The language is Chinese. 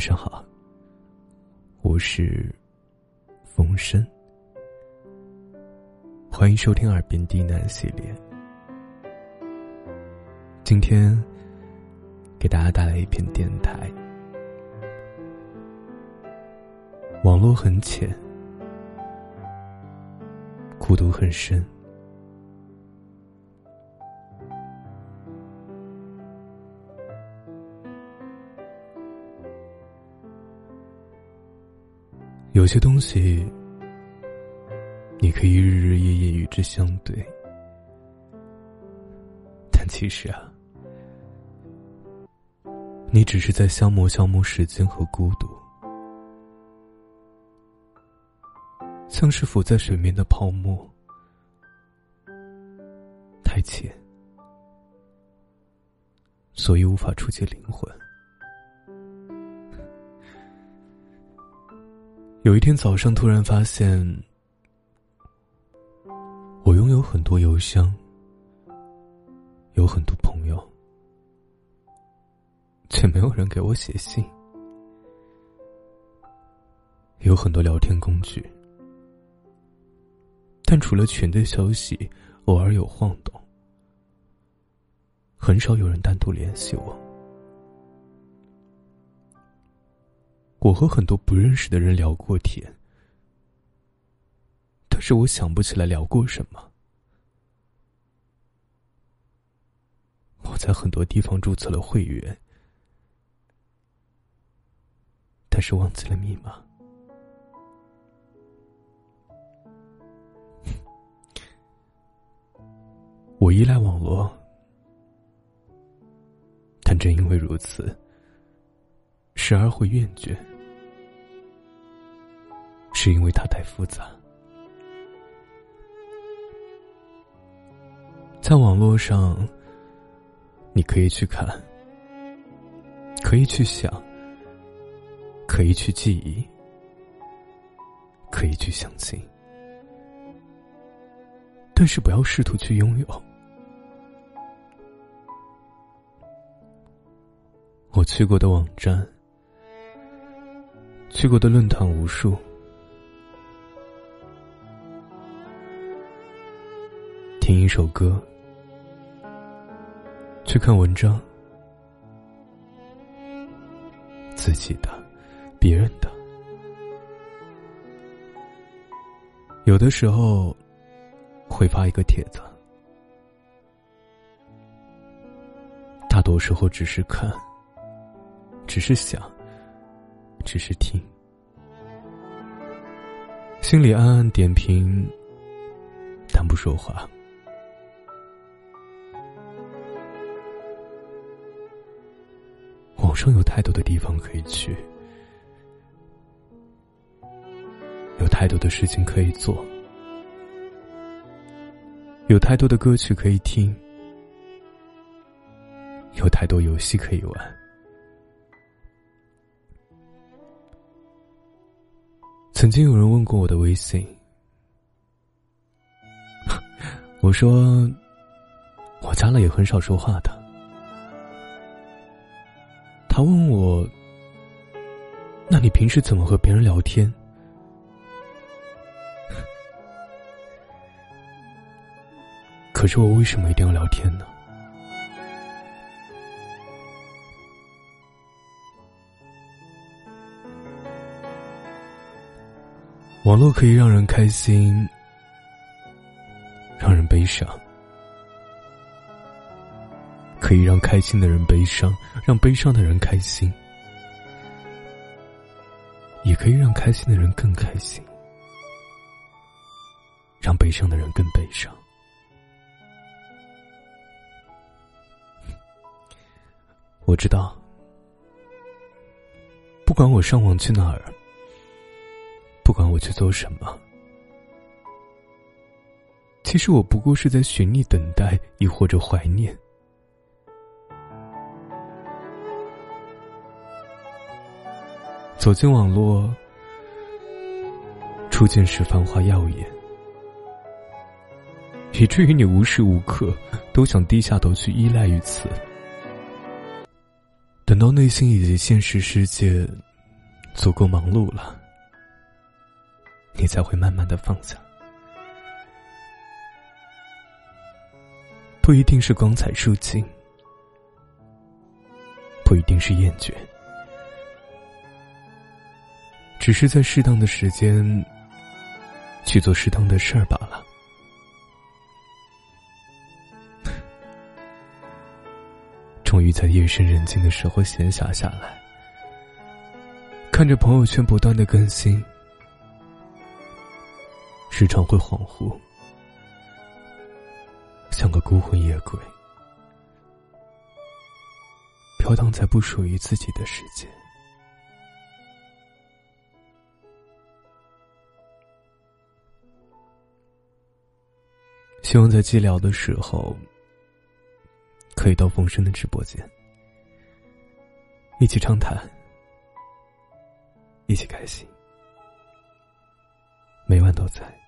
晚上好，我是风声，欢迎收听《耳边低喃》系列。今天给大家带来一篇电台。网络很浅，孤独很深。有些东西，你可以日日夜夜与之相对，但其实啊，你只是在消磨消磨时间和孤独，像是浮在水面的泡沫，太浅，所以无法触及灵魂。有一天早上，突然发现，我拥有很多邮箱，有很多朋友，却没有人给我写信；有很多聊天工具，但除了群的消息偶尔有晃动，很少有人单独联系我。我和很多不认识的人聊过天，但是我想不起来聊过什么。我在很多地方注册了会员，但是忘记了密码。我依赖网络，但正因为如此，时而会厌倦。是因为它太复杂，在网络上，你可以去看，可以去想，可以去记忆，可以去相信，但是不要试图去拥有。我去过的网站，去过的论坛无数。听一首歌，去看文章，自己的，别人的，有的时候会发一个帖子，大多时候只是看，只是想，只是听，心里暗暗点评，但不说话。网上有太多的地方可以去，有太多的事情可以做，有太多的歌曲可以听，有太多游戏可以玩。曾经有人问过我的微信，我说我加了也很少说话的。他问我：“那你平时怎么和别人聊天？” 可是我为什么一定要聊天呢？网络可以让人开心，让人悲伤。可以让开心的人悲伤，让悲伤的人开心，也可以让开心的人更开心，让悲伤的人更悲伤。我知道，不管我上网去哪儿，不管我去做什么，其实我不过是在寻觅、等待，亦或者怀念。走进网络，初见时繁华耀眼，以至于你无时无刻都想低下头去依赖于此。等到内心以及现实世界足够忙碌了，你才会慢慢的放下。不一定是光彩数尽，不一定是厌倦，只是在适当的时间去做适当的事儿罢了。终于在夜深人静的时候闲暇下来，看着朋友圈不断的更新，时常会恍惚。像个孤魂野鬼，飘荡在不属于自己的世界。希望在寂寥的时候，可以到风声的直播间，一起畅谈，一起开心，每晚都在。